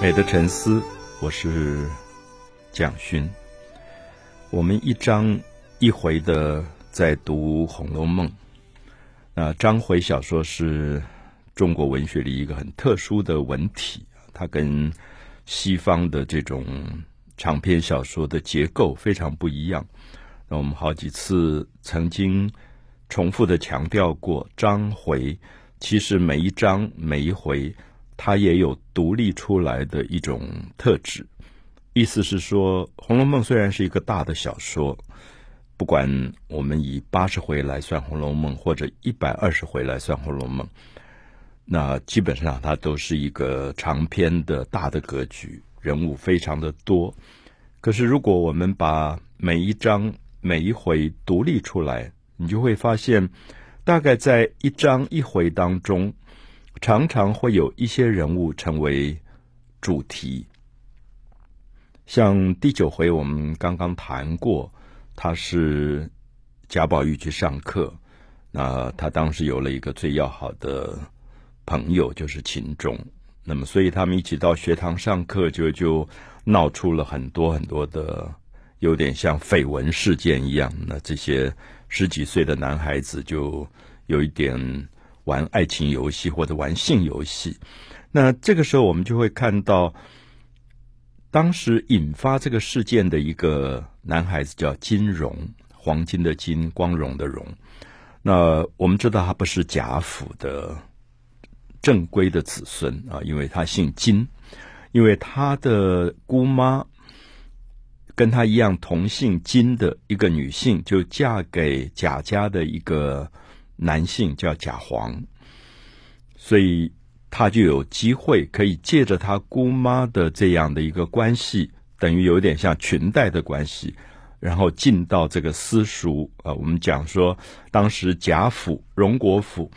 美的沉思，我是蒋勋。我们一章一回的在读《红楼梦》。那章回小说是中国文学里一个很特殊的文体，它跟西方的这种长篇小说的结构非常不一样。那我们好几次曾经重复的强调过，章回其实每一章每一回。它也有独立出来的一种特质，意思是说，《红楼梦》虽然是一个大的小说，不管我们以八十回来算《红楼梦》，或者一百二十回来算《红楼梦》，那基本上它都是一个长篇的大的格局，人物非常的多。可是，如果我们把每一章每一回独立出来，你就会发现，大概在一章一回当中。常常会有一些人物成为主题，像第九回我们刚刚谈过，他是贾宝玉去上课，那他当时有了一个最要好的朋友就是秦钟，那么所以他们一起到学堂上课，就就闹出了很多很多的有点像绯闻事件一样，那这些十几岁的男孩子就有一点。玩爱情游戏或者玩性游戏，那这个时候我们就会看到，当时引发这个事件的一个男孩子叫金荣，黄金的金，光荣的荣。那我们知道他不是贾府的正规的子孙啊，因为他姓金，因为他的姑妈跟他一样同姓金的一个女性，就嫁给贾家的一个。男性叫贾黄，所以他就有机会可以借着他姑妈的这样的一个关系，等于有点像裙带的关系，然后进到这个私塾啊。我们讲说，当时贾府、荣国府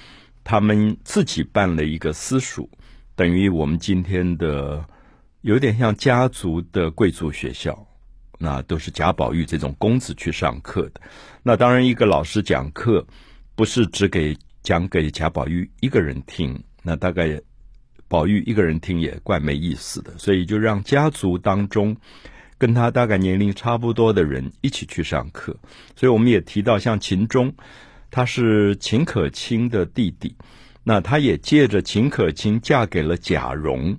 他们自己办了一个私塾，等于我们今天的有点像家族的贵族学校，那都是贾宝玉这种公子去上课的。那当然，一个老师讲课。不是只给讲给贾宝玉一个人听，那大概宝玉一个人听也怪没意思的，所以就让家族当中跟他大概年龄差不多的人一起去上课。所以我们也提到，像秦钟，他是秦可卿的弟弟，那他也借着秦可卿嫁给了贾蓉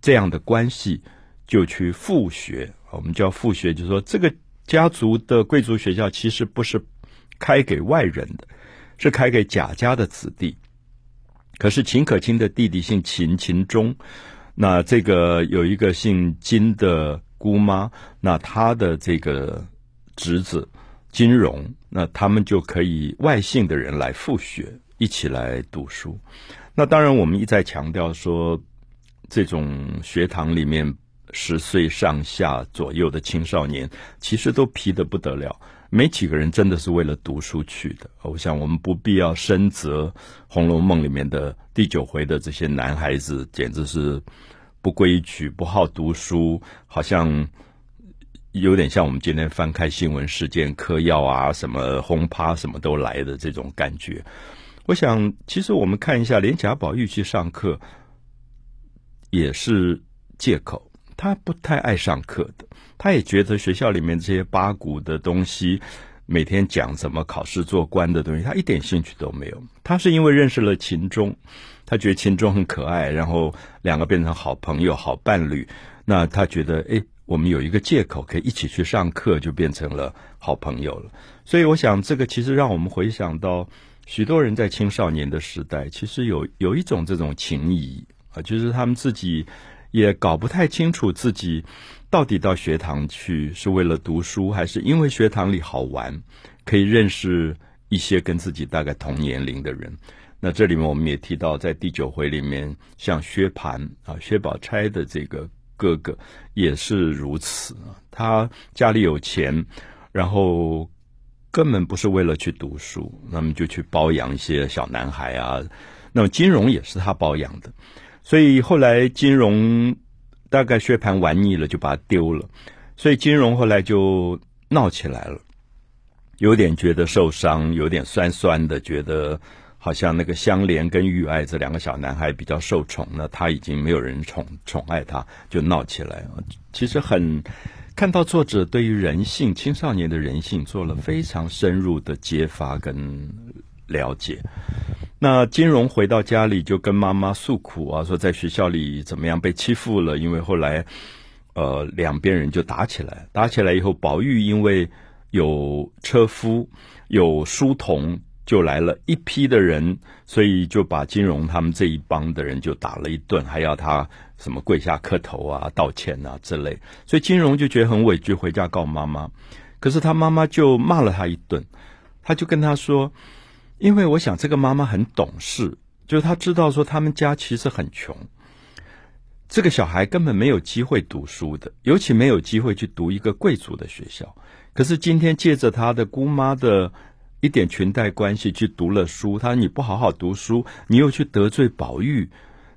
这样的关系，就去复学。我们叫复学，就是说这个家族的贵族学校其实不是开给外人的。是开给贾家的子弟，可是秦可卿的弟弟姓秦，秦钟。那这个有一个姓金的姑妈，那他的这个侄子金荣，那他们就可以外姓的人来复学，一起来读书。那当然，我们一再强调说，这种学堂里面十岁上下左右的青少年，其实都皮的不得了。没几个人真的是为了读书去的。我想我们不必要深责《红楼梦》里面的第九回的这些男孩子，简直是不规矩、不好读书，好像有点像我们今天翻开新闻事件、嗑药啊、什么轰趴什么都来的这种感觉。我想，其实我们看一下，连贾宝玉去上课也是借口。他不太爱上课的，他也觉得学校里面这些八股的东西，每天讲怎么考试做官的东西，他一点兴趣都没有。他是因为认识了秦钟，他觉得秦钟很可爱，然后两个变成好朋友、好伴侣。那他觉得，哎，我们有一个借口可以一起去上课，就变成了好朋友了。所以，我想这个其实让我们回想到许多人在青少年的时代，其实有有一种这种情谊啊，就是他们自己。也搞不太清楚自己到底到学堂去是为了读书，还是因为学堂里好玩，可以认识一些跟自己大概同年龄的人。那这里面我们也提到，在第九回里面，像薛蟠啊，薛宝钗的这个哥哥也是如此啊。他家里有钱，然后根本不是为了去读书，那么就去包养一些小男孩啊。那么金融也是他包养的。所以后来金融大概薛蟠玩腻了，就把它丢了。所以金融后来就闹起来了，有点觉得受伤，有点酸酸的，觉得好像那个香莲跟玉爱这两个小男孩比较受宠，那他已经没有人宠宠爱他，就闹起来。其实很看到作者对于人性、青少年的人性做了非常深入的揭发跟了解。那金荣回到家里就跟妈妈诉苦啊，说在学校里怎么样被欺负了，因为后来呃两边人就打起来，打起来以后，宝玉因为有车夫有书童。就来了一批的人，所以就把金荣他们这一帮的人就打了一顿，还要他什么跪下磕头啊、道歉啊之类。所以金荣就觉得很委屈，回家告妈妈。可是他妈妈就骂了他一顿，他就跟他说：“因为我想这个妈妈很懂事，就是她知道说他们家其实很穷，这个小孩根本没有机会读书的，尤其没有机会去读一个贵族的学校。可是今天借着他的姑妈的。”一点裙带关系去读了书，他说你不好好读书，你又去得罪宝玉，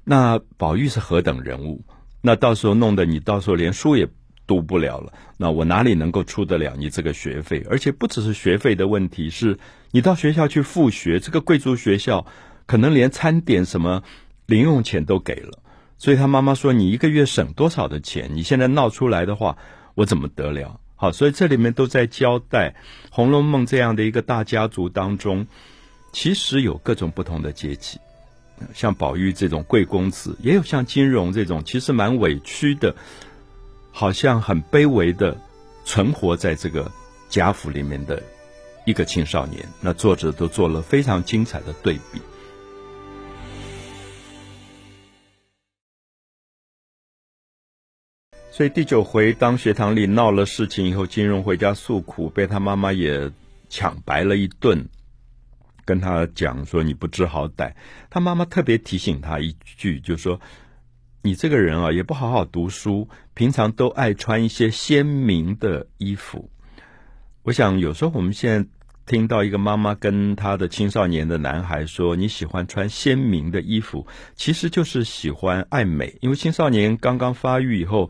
那宝玉是何等人物？那到时候弄得你到时候连书也读不了了，那我哪里能够出得了你这个学费？而且不只是学费的问题，是你到学校去复学，这个贵族学校可能连餐点什么零用钱都给了，所以他妈妈说你一个月省多少的钱？你现在闹出来的话，我怎么得了？好，所以这里面都在交代《红楼梦》这样的一个大家族当中，其实有各种不同的阶级，像宝玉这种贵公子，也有像金荣这种其实蛮委屈的，好像很卑微的存活在这个贾府里面的一个青少年。那作者都做了非常精彩的对比。所以第九回，当学堂里闹了事情以后，金荣回家诉苦，被他妈妈也抢白了一顿，跟他讲说：“你不知好歹。”他妈妈特别提醒他一句，就说：“你这个人啊，也不好好读书，平常都爱穿一些鲜明的衣服。”我想有时候我们现在听到一个妈妈跟她的青少年的男孩说：“你喜欢穿鲜明的衣服，其实就是喜欢爱美，因为青少年刚刚发育以后。”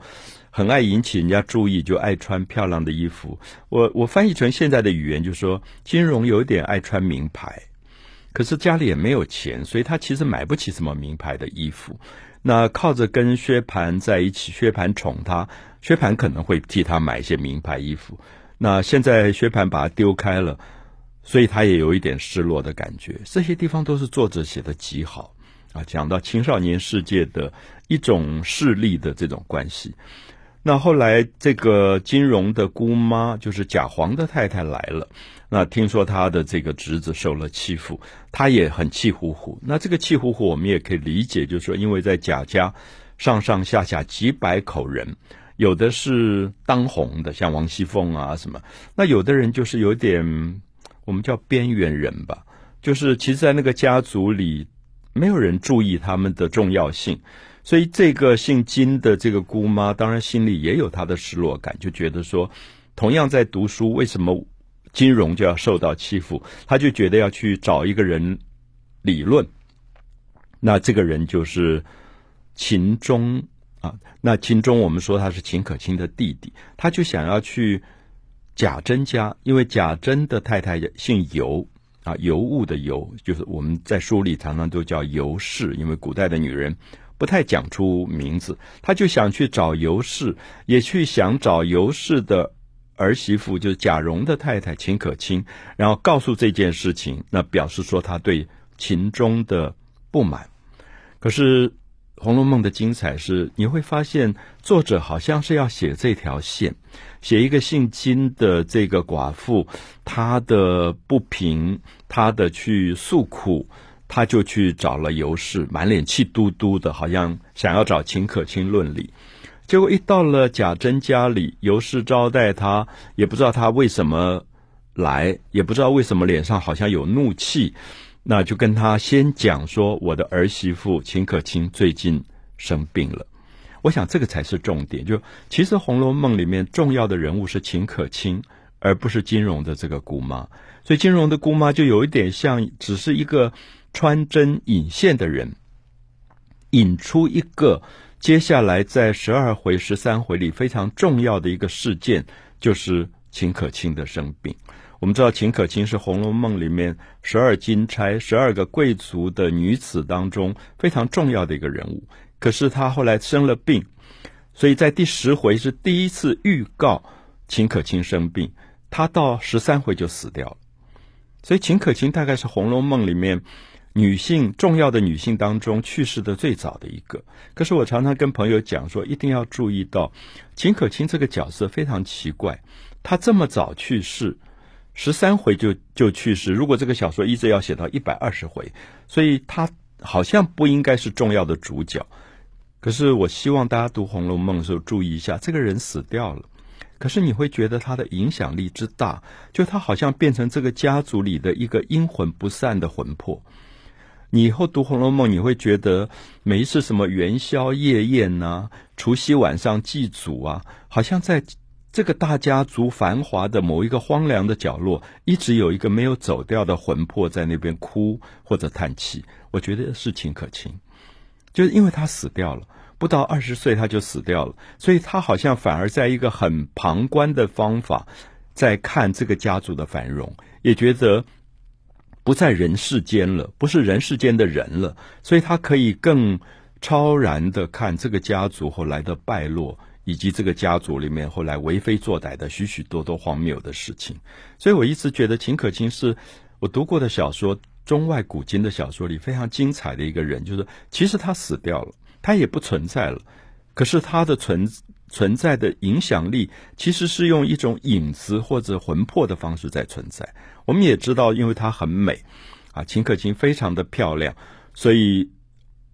很爱引起人家注意，就爱穿漂亮的衣服。我我翻译成现在的语言，就说金融有点爱穿名牌，可是家里也没有钱，所以他其实买不起什么名牌的衣服。那靠着跟薛蟠在一起，薛蟠宠他，薛蟠可能会替他买一些名牌衣服。那现在薛蟠把他丢开了，所以他也有一点失落的感觉。这些地方都是作者写的极好啊，讲到青少年世界的一种势力的这种关系。那后来，这个金荣的姑妈就是贾皇的太太来了。那听说他的这个侄子受了欺负，他也很气呼呼。那这个气呼呼，我们也可以理解，就是说，因为在贾家上上下下几百口人，有的是当红的，像王熙凤啊什么；那有的人就是有点我们叫边缘人吧，就是其实，在那个家族里，没有人注意他们的重要性。所以，这个姓金的这个姑妈，当然心里也有她的失落感，就觉得说，同样在读书，为什么金融就要受到欺负？她就觉得要去找一个人理论。那这个人就是秦钟啊。那秦钟，我们说他是秦可卿的弟弟，他就想要去贾珍家，因为贾珍的太太姓尤啊，尤物的尤，就是我们在书里常常都叫尤氏，因为古代的女人。不太讲出名字，他就想去找尤氏，也去想找尤氏的儿媳妇，就是贾蓉的太太秦可卿，然后告诉这件事情，那表示说他对秦钟的不满。可是《红楼梦》的精彩是，你会发现作者好像是要写这条线，写一个姓金的这个寡妇，她的不平，她的去诉苦。他就去找了尤氏，满脸气嘟嘟的，好像想要找秦可卿论理。结果一到了贾珍家里，尤氏招待他，也不知道他为什么来，也不知道为什么脸上好像有怒气。那就跟他先讲说，我的儿媳妇秦可卿最近生病了。我想这个才是重点。就其实《红楼梦》里面重要的人物是秦可卿，而不是金荣的这个姑妈。所以金荣的姑妈就有一点像，只是一个。穿针引线的人，引出一个接下来在十二回、十三回里非常重要的一个事件，就是秦可卿的生病。我们知道秦可卿是《红楼梦》里面十二金钗、十二个贵族的女子当中非常重要的一个人物。可是她后来生了病，所以在第十回是第一次预告秦可卿生病，她到十三回就死掉了。所以秦可卿大概是《红楼梦》里面女性重要的女性当中去世的最早的一个。可是我常常跟朋友讲说，一定要注意到秦可卿这个角色非常奇怪，她这么早去世。十三回就就去世。如果这个小说一直要写到一百二十回，所以她好像不应该是重要的主角。可是我希望大家读《红楼梦》的时候注意一下，这个人死掉了，可是你会觉得他的影响力之大，就他好像变成这个家族里的一个阴魂不散的魂魄。你以后读《红楼梦》，你会觉得每一次什么元宵夜宴呐，除夕晚上祭祖啊，好像在。这个大家族繁华的某一个荒凉的角落，一直有一个没有走掉的魂魄在那边哭或者叹气。我觉得是秦可卿，就是因为他死掉了，不到二十岁他就死掉了，所以他好像反而在一个很旁观的方法在看这个家族的繁荣，也觉得不在人世间了，不是人世间的人了，所以他可以更超然的看这个家族后来的败落。以及这个家族里面后来为非作歹的许许多多荒谬的事情，所以我一直觉得秦可卿是我读过的小说中外古今的小说里非常精彩的一个人。就是其实他死掉了，他也不存在了，可是他的存存在的影响力其实是用一种影子或者魂魄的方式在存在。我们也知道，因为她很美啊，秦可卿非常的漂亮，所以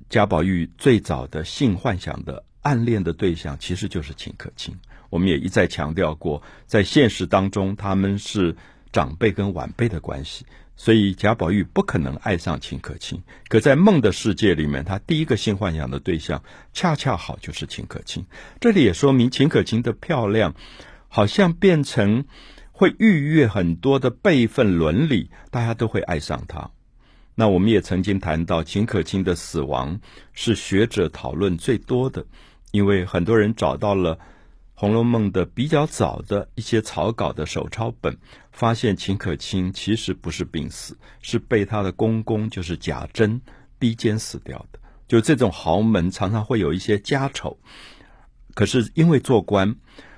贾宝玉最早的性幻想的。暗恋的对象其实就是秦可卿。我们也一再强调过，在现实当中他们是长辈跟晚辈的关系，所以贾宝玉不可能爱上秦可卿。可在梦的世界里面，他第一个性幻想的对象恰恰好就是秦可卿。这里也说明秦可卿的漂亮，好像变成会逾越很多的辈分伦理，大家都会爱上她。那我们也曾经谈到秦可卿的死亡是学者讨论最多的。因为很多人找到了《红楼梦》的比较早的一些草稿的手抄本，发现秦可卿其实不是病死，是被他的公公就是贾珍逼奸死掉的。就这种豪门常常会有一些家丑，可是因为做官，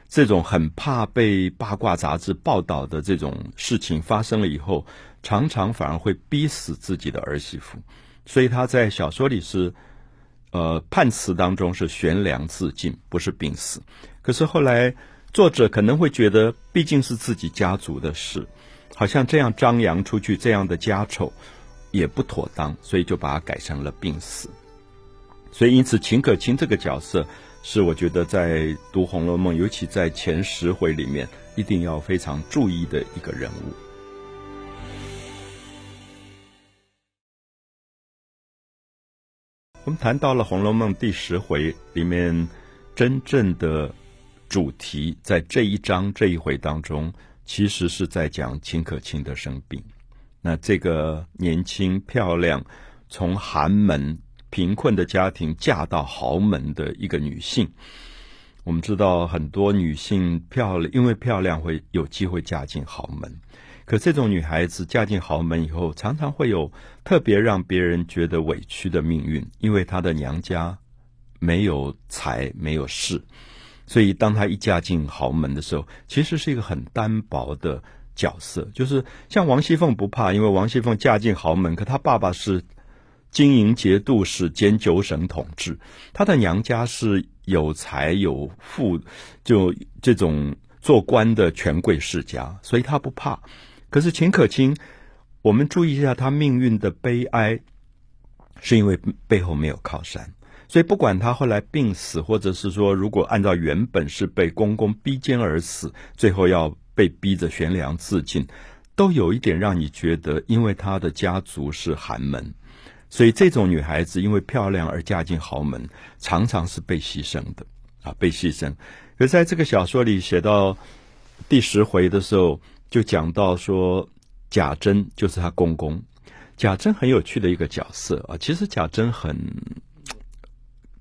这种很怕被八卦杂志报道的这种事情发生了以后，常常反而会逼死自己的儿媳妇。所以他在小说里是。呃，判词当中是悬梁自尽，不是病死。可是后来作者可能会觉得，毕竟是自己家族的事，好像这样张扬出去这样的家丑也不妥当，所以就把它改成了病死。所以因此，秦可卿这个角色是我觉得在读《红楼梦》，尤其在前十回里面，一定要非常注意的一个人物。我们谈到了《红楼梦》第十回里面真正的主题，在这一章这一回当中，其实是在讲秦可卿的生病。那这个年轻漂亮，从寒门贫困的家庭嫁到豪门的一个女性，我们知道很多女性漂亮，因为漂亮会有机会嫁进豪门。可这种女孩子嫁进豪门以后，常常会有特别让别人觉得委屈的命运，因为她的娘家没有财没有势，所以当她一嫁进豪门的时候，其实是一个很单薄的角色。就是像王熙凤不怕，因为王熙凤嫁进豪门，可她爸爸是经营节度使兼九省统治，她的娘家是有财有富，就这种做官的权贵世家，所以她不怕。可是秦可卿，我们注意一下她命运的悲哀，是因为背后没有靠山，所以不管他后来病死，或者是说如果按照原本是被公公逼奸而死，最后要被逼着悬梁自尽，都有一点让你觉得，因为他的家族是寒门，所以这种女孩子因为漂亮而嫁进豪门，常常是被牺牲的啊，被牺牲。可在这个小说里写到第十回的时候。就讲到说，贾珍就是他公公。贾珍很有趣的一个角色啊，其实贾珍很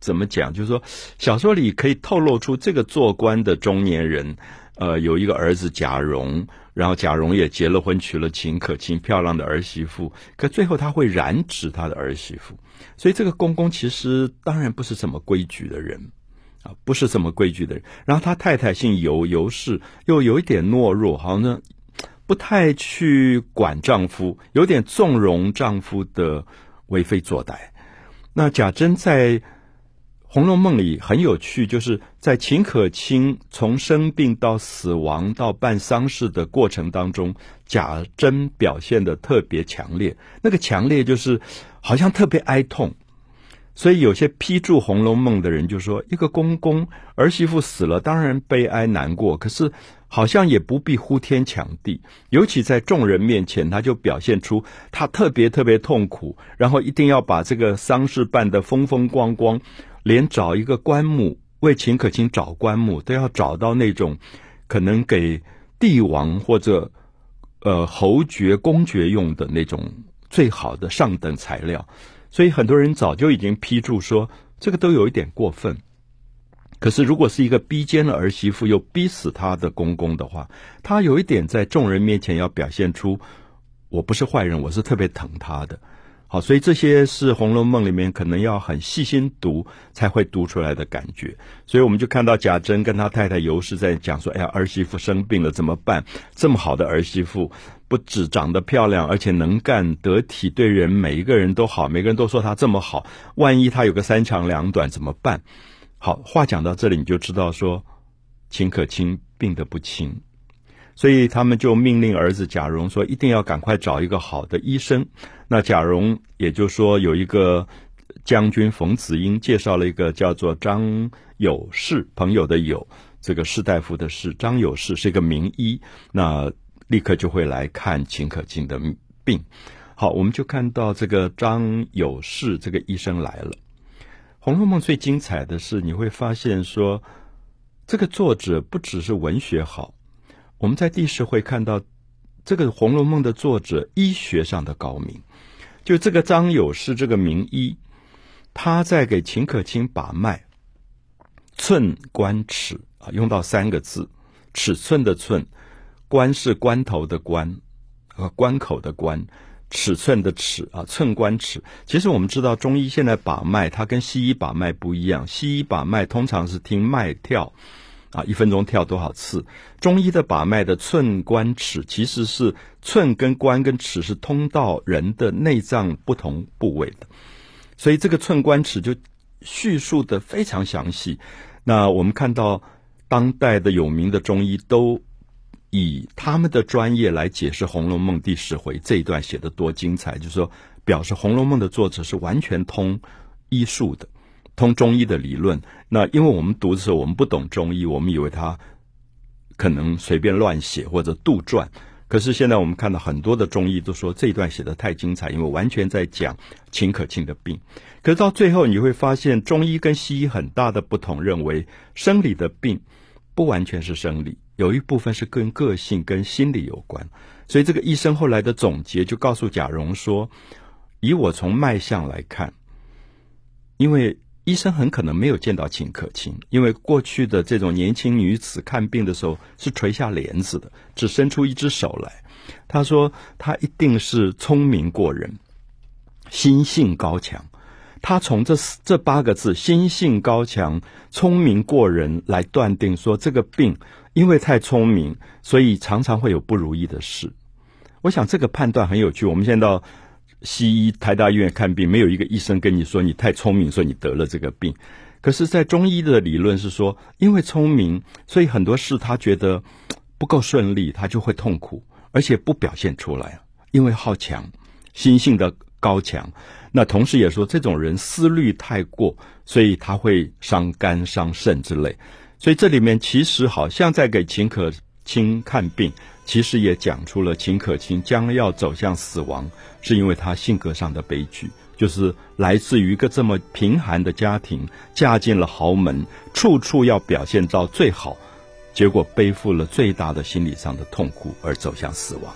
怎么讲？就是说，小说里可以透露出这个做官的中年人，呃，有一个儿子贾蓉，然后贾蓉也结了婚，娶了秦可卿漂亮的儿媳妇，可最后他会染指他的儿媳妇，所以这个公公其实当然不是什么规矩的人啊，不是什么规矩的人。然后他太太姓尤，尤氏又有一点懦弱，好像不太去管丈夫，有点纵容丈夫的为非作歹。那贾珍在。《红楼梦》里很有趣，就是在秦可卿从生病到死亡到办丧事的过程当中，贾珍表现的特别强烈。那个强烈就是好像特别哀痛，所以有些批注《红楼梦》的人就说：一个公公儿媳妇死了，当然悲哀难过，可是好像也不必呼天抢地。尤其在众人面前，他就表现出他特别特别痛苦，然后一定要把这个丧事办得风风光光。连找一个棺木为秦可卿找棺木，都要找到那种可能给帝王或者呃侯爵、公爵用的那种最好的上等材料。所以很多人早就已经批注说，这个都有一点过分。可是如果是一个逼奸了儿媳妇又逼死他的公公的话，他有一点在众人面前要表现出我不是坏人，我是特别疼他的。好，所以这些是《红楼梦》里面可能要很细心读才会读出来的感觉。所以我们就看到贾珍跟他太太尤氏在讲说：“哎呀，儿媳妇生病了怎么办？这么好的儿媳妇，不止长得漂亮，而且能干得体，对人每一个人都好，每个人都说她这么好。万一她有个三长两短怎么办？”好，话讲到这里，你就知道说秦可卿病得不轻。所以他们就命令儿子贾蓉说：“一定要赶快找一个好的医生。”那贾蓉也就说有一个将军冯子英介绍了一个叫做张有士朋友的友，这个士大夫的士张有士是一个名医，那立刻就会来看秦可卿的病。好，我们就看到这个张有士这个医生来了。《红楼梦》最精彩的是，你会发现说，这个作者不只是文学好。我们在第十回看到这个《红楼梦》的作者医学上的高明，就这个张友是这个名医，他在给秦可卿把脉，寸关尺啊，用到三个字，尺寸的寸，关是关头的关，和关口的关，尺寸的尺啊，寸关尺。其实我们知道中医现在把脉，它跟西医把脉不一样，西医把脉通常是听脉跳。啊，一分钟跳多少次？中医的把脉的寸关尺，其实是寸跟关跟尺是通到人的内脏不同部位的，所以这个寸关尺就叙述的非常详细。那我们看到当代的有名的中医都以他们的专业来解释《红楼梦》第十回这一段写的多精彩，就是说表示《红楼梦》的作者是完全通医术的。通中医的理论，那因为我们读的时候我们不懂中医，我们以为他可能随便乱写或者杜撰。可是现在我们看到很多的中医都说这一段写的太精彩，因为完全在讲秦可卿的病。可是到最后你会发现，中医跟西医很大的不同，认为生理的病不完全是生理，有一部分是跟个性、跟心理有关。所以这个医生后来的总结就告诉贾蓉说：“以我从脉象来看，因为。”医生很可能没有见到秦可卿，因为过去的这种年轻女子看病的时候是垂下帘子的，只伸出一只手来。他说他一定是聪明过人，心性高强。他从这这八个字“心性高强、聪明过人”来断定说，这个病因为太聪明，所以常常会有不如意的事。我想这个判断很有趣。我们现在到。西医台大医院看病，没有一个医生跟你说你太聪明，说你得了这个病。可是，在中医的理论是说，因为聪明，所以很多事他觉得不够顺利，他就会痛苦，而且不表现出来。因为好强，心性的高强。那同时也说，这种人思虑太过，所以他会伤肝伤肾之类。所以这里面其实好像在给秦可卿看病。其实也讲出了秦可卿将要走向死亡，是因为她性格上的悲剧，就是来自于一个这么贫寒的家庭，嫁进了豪门，处处要表现到最好，结果背负了最大的心理上的痛苦而走向死亡。